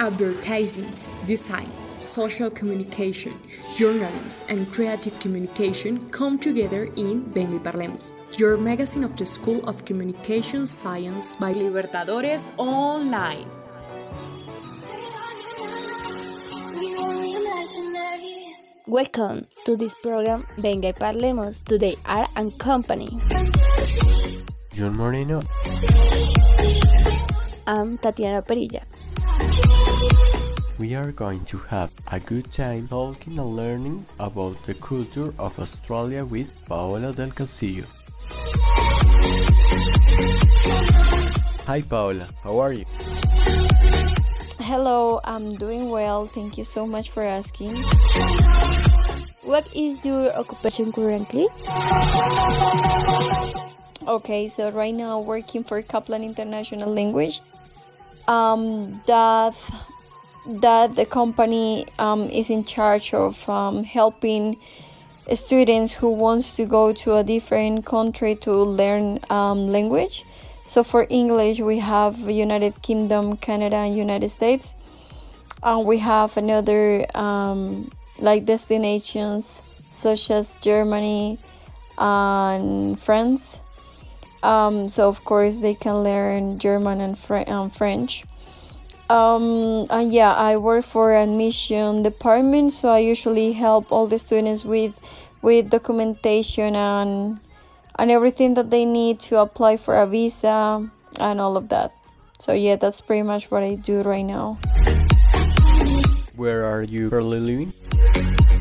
advertising, design, social communication, journalism, and creative communication come together in Venga Parlemos, your magazine of the School of Communication Science by Libertadores Online. Welcome to this program Venga y Parlemos, today Art and Company. John Moreno. I'm Tatiana Perilla. We are going to have a good time talking and learning about the culture of Australia with Paola del Castillo. Hi Paola, how are you? Hello, I'm doing well. Thank you so much for asking. What is your occupation currently? Okay, so right now working for Kaplan International Language. Um, that that the company um, is in charge of um, helping students who wants to go to a different country to learn um, language. So for English, we have United Kingdom, Canada, and United States. And we have another um, like destinations such as Germany and France. Um, so of course they can learn German and, and French. Um, and yeah, I work for admission department, so I usually help all the students with with documentation and and everything that they need to apply for a visa and all of that. So yeah, that's pretty much what I do right now. Where are you currently living?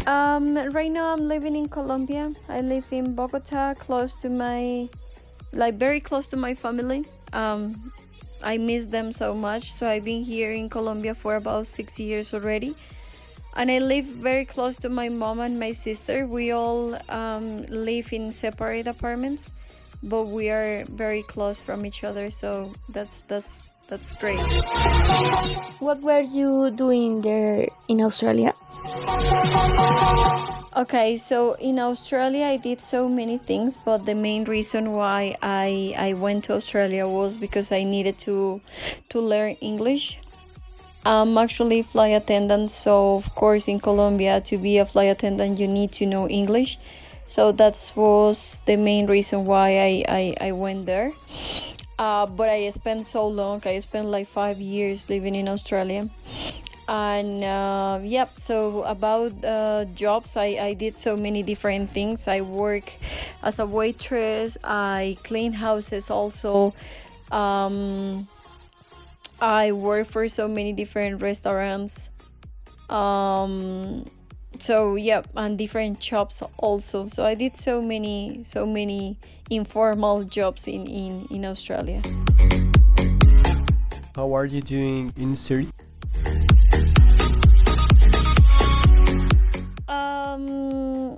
Um, right now I'm living in Colombia. I live in Bogota, close to my, like very close to my family. Um, I miss them so much. So I've been here in Colombia for about six years already. And I live very close to my mom and my sister. We all um, live in separate apartments, but we are very close from each other. So that's that's that's great. What were you doing there in Australia? Okay, so in Australia I did so many things, but the main reason why I I went to Australia was because I needed to to learn English. I'm actually flight attendant, so of course in Colombia to be a flight attendant you need to know English. So that was the main reason why I, I, I went there. Uh, but I spent so long, I spent like five years living in Australia and uh, yep. So about uh, jobs I, I did so many different things. I work as a waitress. I clean houses also. Um, i work for so many different restaurants. Um, so yep and different jobs also. So i did so many so many informal jobs in in, in australia. How are you doing in Syria? Um,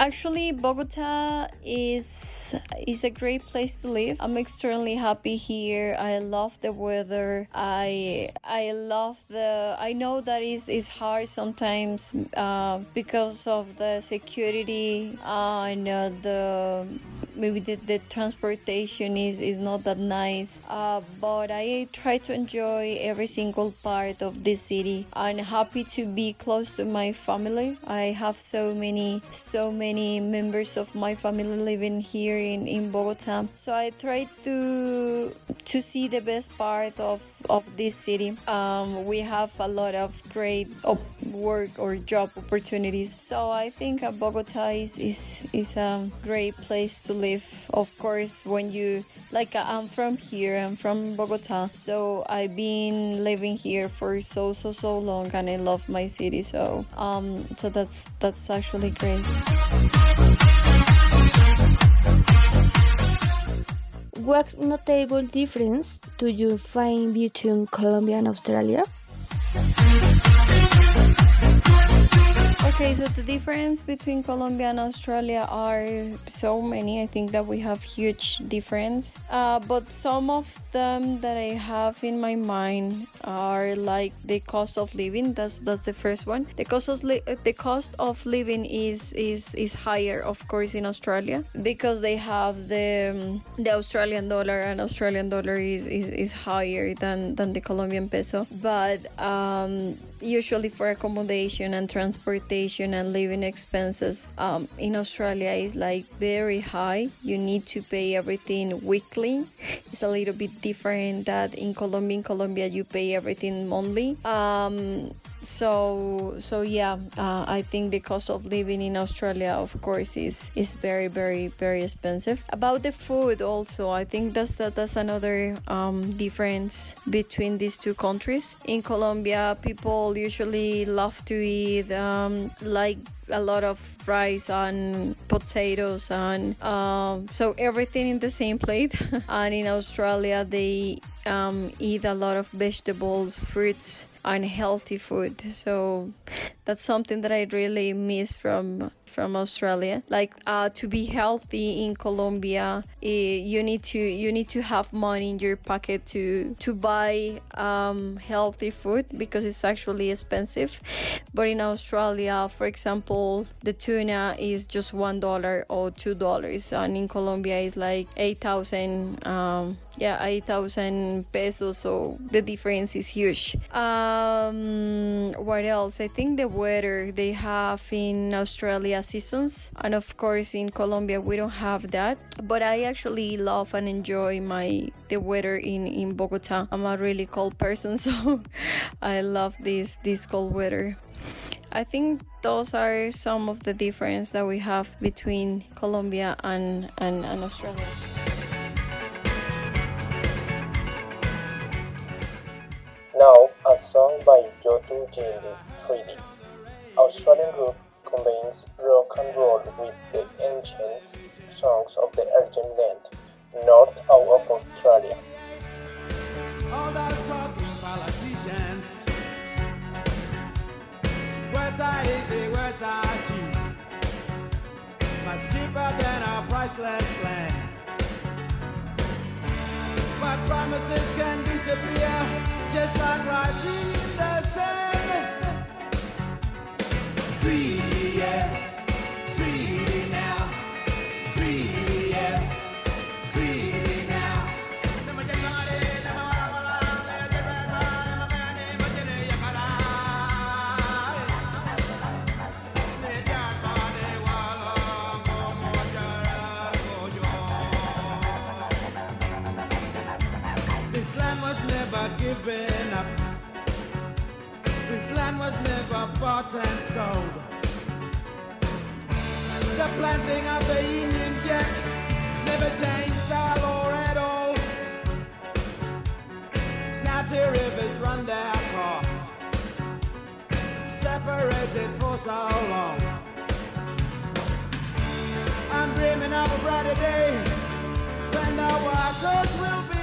actually, Bogota is is a great place to live. I'm extremely happy here. I love the weather. I I love the. I know that is is hard sometimes uh, because of the security uh, and uh, the maybe the, the transportation is, is not that nice uh, but i try to enjoy every single part of this city i'm happy to be close to my family i have so many so many members of my family living here in, in bogota. So i try to to see the best part of of this city. Um, we have a lot of great work or job opportunities. So i think bogota is, is is a great place to live. Of course when you like uh, i'm from here i'm from bogota. So i've been living here for so so so long and i love my city. So um so that's that's actually great What notable difference do you find between Colombia and Australia? Okay, so the difference between Colombia and Australia are so many. I think that we have huge difference. Uh, but some of them that I have in my mind are like the cost of living. That's that's the first one. The cost of li- the cost of living is is is higher, of course, in Australia because they have the um, the Australian dollar, and Australian dollar is, is, is higher than than the Colombian peso. But um, usually for accommodation and transportation and living expenses um, in Australia is like very high. You need to pay everything weekly. It's a little bit different that in Colombia. In Colombia, you pay everything monthly. Um, so so yeah uh, i think the cost of living in australia of course is is very very very expensive. About the food also i think that's that that's another um, difference between these two countries. In colombia people usually love to eat um, like a lot of rice and potatoes and um, so everything in the same plate. And in australia they um, eat a lot of vegetables fruits and healthy food. So that's something that i really miss from from australia. Like uh, to be healthy in colombia eh, you need to you need to have money in your pocket to to buy um, healthy food because it's actually expensive. But in australia for example the tuna is just one dollar or two dollars and in colombia it's like 8000 um, yeah 8000 pesos. So the difference is huge um what else? I think the weather they have in australia seasons and of course in colombia we don't have that. But i actually love and enjoy my the weather in in bogota. I'm a really cold person so i love this this cold weather. I think those are some of the difference that we have between Colombia and, and, and Australia. Now, a song by Yothu Yindi Treaty. Australian group combines rock and roll with the ancient songs of the Arnhem Land, north of Australia. All those talking politicians. Easy, cheap? Much than our priceless land. Promises can disappear, just like writing in the sand. Treaty, separated for so long. I'm dreaming of a brighter day when the waters will be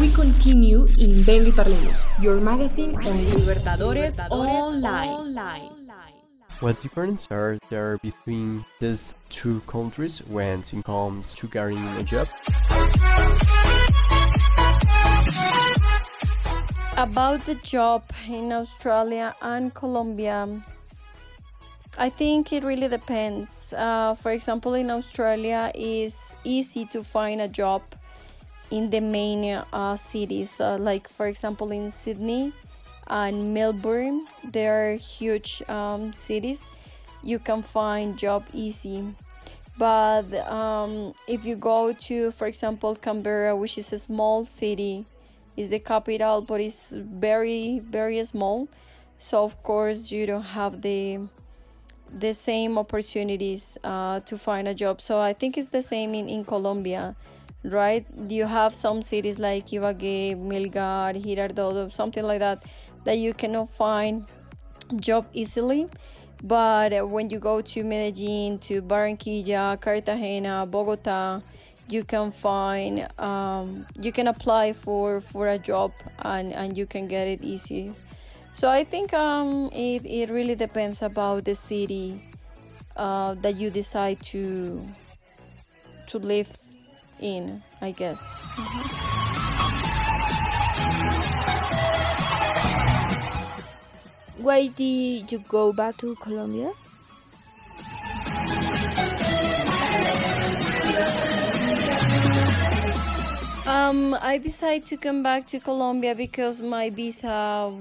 We continue in Venga y Parlemos, your magazine on Libertadores, Online. What difference are there between these two countries when it comes to getting a job? About the job in Australia and Colombia, I think it really depends. Uh, for example, in Australia, it's easy to find a job in the main uh, cities, uh, like for example in Sydney and Melbourne. They are huge um, cities. You can find job easy. But um, if you go to, for example, Canberra, which is a small city, is the capital, but it's very very small. So of course you don't have the the same opportunities uh, to find a job. So I think it's the same in, in Colombia, right? You have some cities like Ibagué, Melgar, Girardot, something like that, that you cannot find job easily. But uh, when you go to Medellin, to Barranquilla, Cartagena, Bogota, you can find um, you can apply for for a job and and you can get it easy so i think um, it, it really depends about the city uh, that you decide to to live in i guess Why did you go back to Colombia? Um, I decided to come back to Colombia because my visa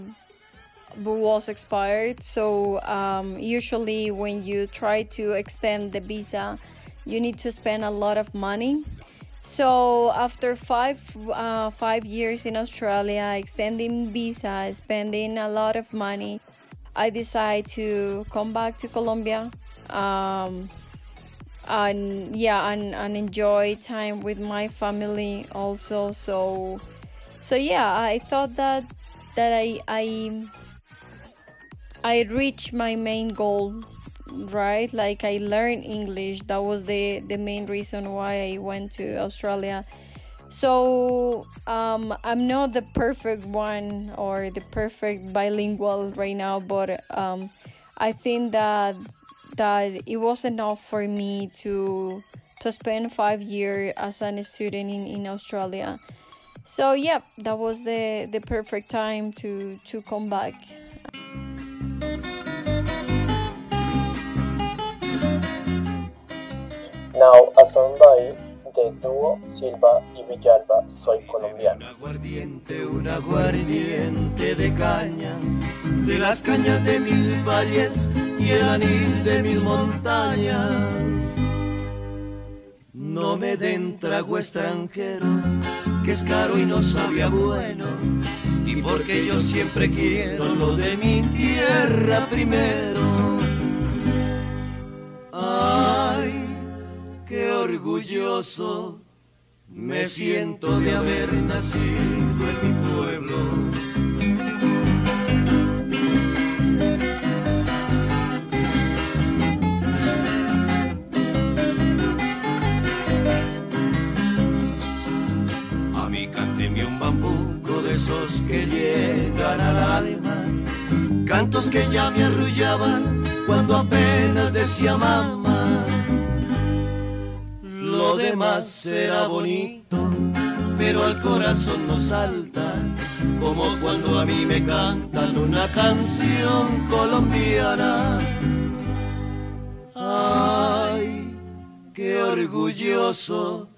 was expired. So um, usually, when you try to extend the visa, you need to spend a lot of money. So after five uh, five years in Australia, extending visa, spending a lot of money, I decided to come back to Colombia. Um, and yeah and, and enjoy time with my family also so so yeah i thought that that i i i reached my main goal right like i learned english that was the the main reason why i went to australia so um, i'm not the perfect one or the perfect bilingual right now but um, i think that that it was enough for me to to spend five years as a student in, in Australia. So yeah, that was the the perfect time to to come back. Now a by the duo Silva y Villalba, Soy Colombiano. Un aguardiente, un aguardiente de caña, de las cañas de mis valles y el anil de mis montañas. No me den trago extranjero, que es caro y no sabe bueno, y porque yo siempre quiero lo de mi tierra primero. Orgulloso me siento de haber nacido en mi pueblo. A mí cánteme un bambuco de esos que llegan al alma, cantos que ya me arrullaban cuando apenas decía mamá. Demás será bonito, pero al corazón no salta, como cuando a mí me cantan una canción colombiana. Ay, qué orgulloso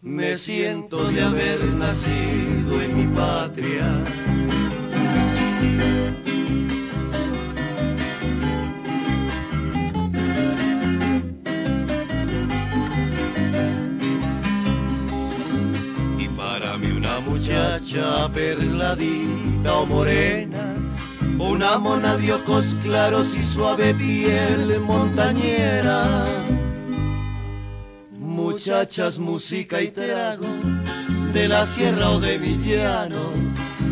me siento de haber nacido en mi patria. Perladita o morena, una mona de ojos claros y suave piel montañera. Muchachas, música y trago, de la sierra o de villano,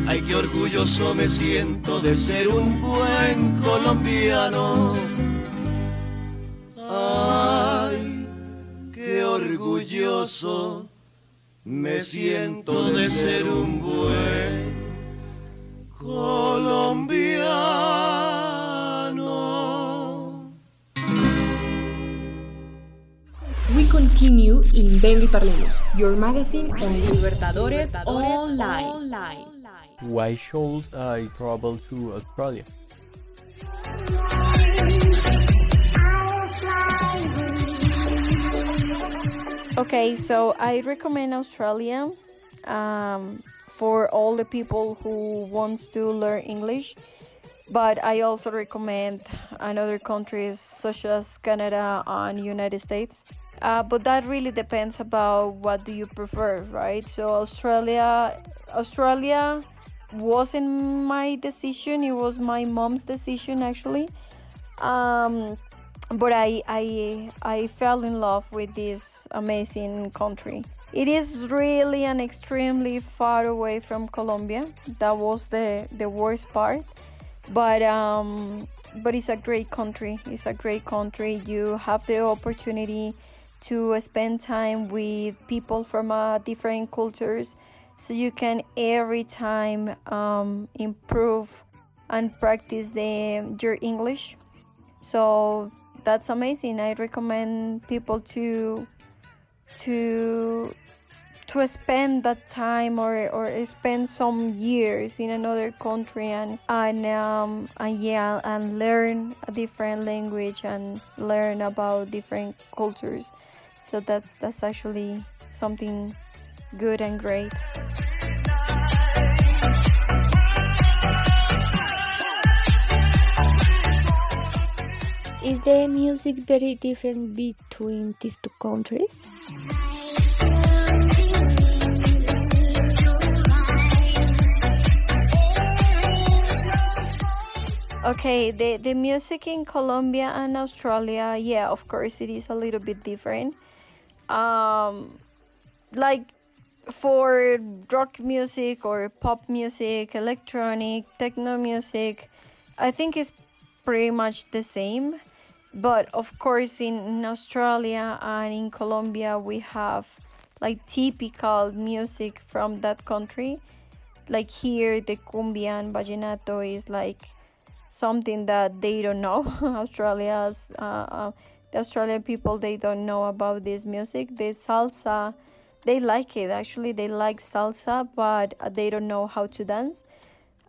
ay qué orgulloso me siento de ser un buen colombiano. Ay, qué orgulloso me siento de ser un buen colombiano. We continue in Venga y Parlemos, your magazine on Libertadores Online. Why should I travel to Australia? Okay, so I recommend Australia um, for all the people who wants to learn English, but I also recommend another countries such as Canada and United States. Uh, but that really depends about what do you prefer, right? So Australia, Australia wasn't my decision; it was my mom's decision actually. Um, but I, I I fell in love with this amazing country. It is really and extremely far away from Colombia. That was the the worst part, but um, but it's a great country. It's a great country. You have the opportunity to spend time with people from uh, different cultures, so you can every time um, improve and practice the your English. So that's amazing. I recommend people to to to spend that time or, or spend some years in another country and and um, and yeah and learn a different language and learn about different cultures. So that's that's actually something good and great. Is the music very different between these two countries? Okay, the, the music in Colombia and Australia, yeah, of course, it is a little bit different. Um, like for rock music or pop music, electronic, techno music, I think it's pretty much the same. But of course, in, Australia and in Colombia, we have like typical music from that country. Like here, the cumbia and vallenato is like something that they don't know. Australia's uh, uh, the Australian people they don't know about this music. The salsa, they like it actually. They like salsa, but they don't know how to dance.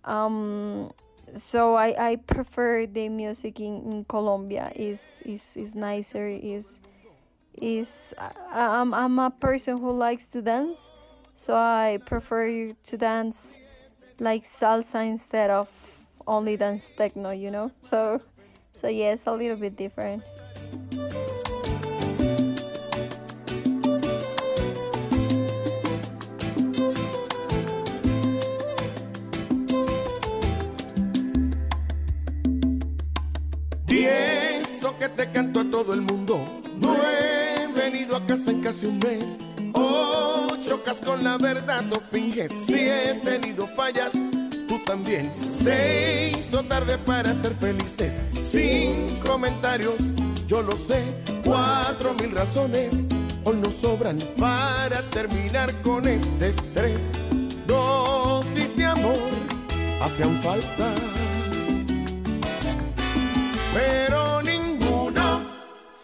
Um, so I, I prefer the music in, in Colombia. is is is nicer. is is uh, I'm I'm a person who likes to dance, so I prefer to dance like salsa instead of only dance techno, you know. So so yes, a little bit different. Te canto a todo el mundo. No he venido a casa en casi un mes. Oh, chocas con la verdad, no finges. Si he tenido fallas, tú también. Se hizo tarde para ser felices. Sin comentarios, yo lo sé. Cuatro mil razones hoy nos sobran para terminar con este estrés. Dosis de amor hacían falta pero ninguno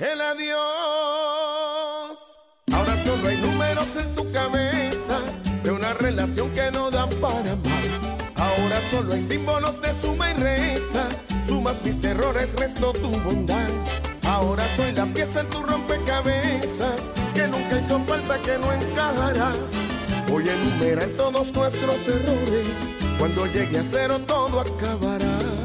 el adiós. Ahora solo hay números en tu cabeza de una relación que no da para más. Ahora solo hay símbolos de suma y resta. Sumas mis errores, resto tu bondad. Ahora soy la pieza en tu rompecabezas que nunca hizo falta, que no encajará. Voy a enumerar todos nuestros errores. Cuando llegue a cero todo acabará.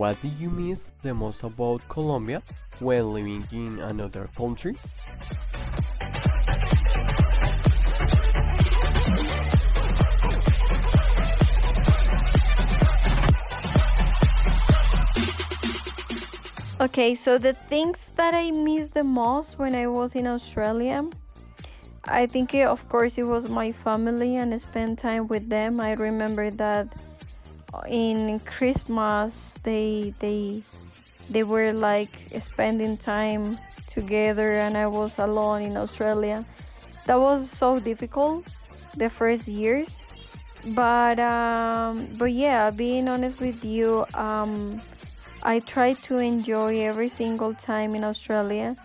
What do you miss the most about Colombia when living in another country? Okay, so the things that I miss the most when I was in Australia, I think, it, of course, it was my family and spend time with them. I remember that in Christmas they they they were like spending time together, and I was alone in Australia. That was so difficult the first years, but um, but yeah, being honest with you. Um, I try to enjoy every single time in Australia.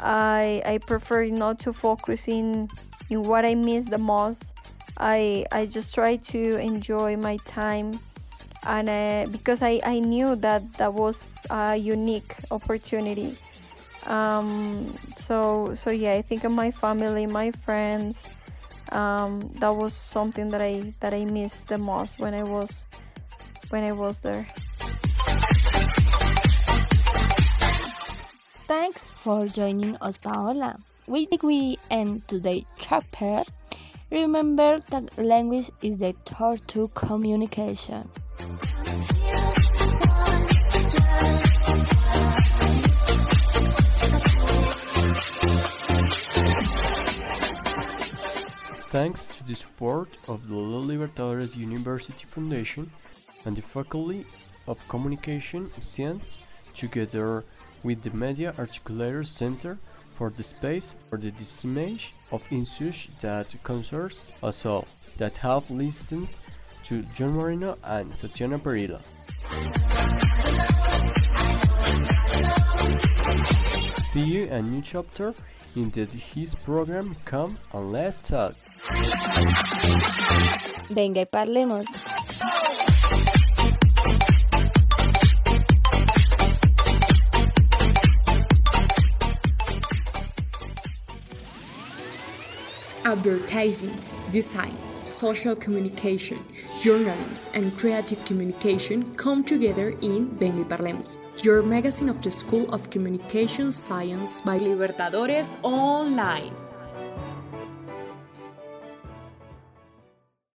I I prefer not to focus in in what I miss the most. I I just try to enjoy my time, and uh, because I I knew that that was a unique opportunity. Um, so so yeah, I think of my family, my friends. Um, that was something that I that I missed the most when I was when I was there. Thanks for joining us, Paola. We we end today's chapter. Remember that language is the tool to communication. Thanks to the support of the La Libertadores University Foundation and the Faculty of Communication Science, together with the Media Articulator Center for the Space for the Dissemination of Issues that concerns us all, that have listened to John Marino and Tatiana Perilla. See you a new chapter in the his program Come and Let's Talk. Venga y parlemos. Advertising, design, social communication, journalism, and creative communication come together in Venga y Parlemos, your magazine of the School of Communication Science by Libertadores Online.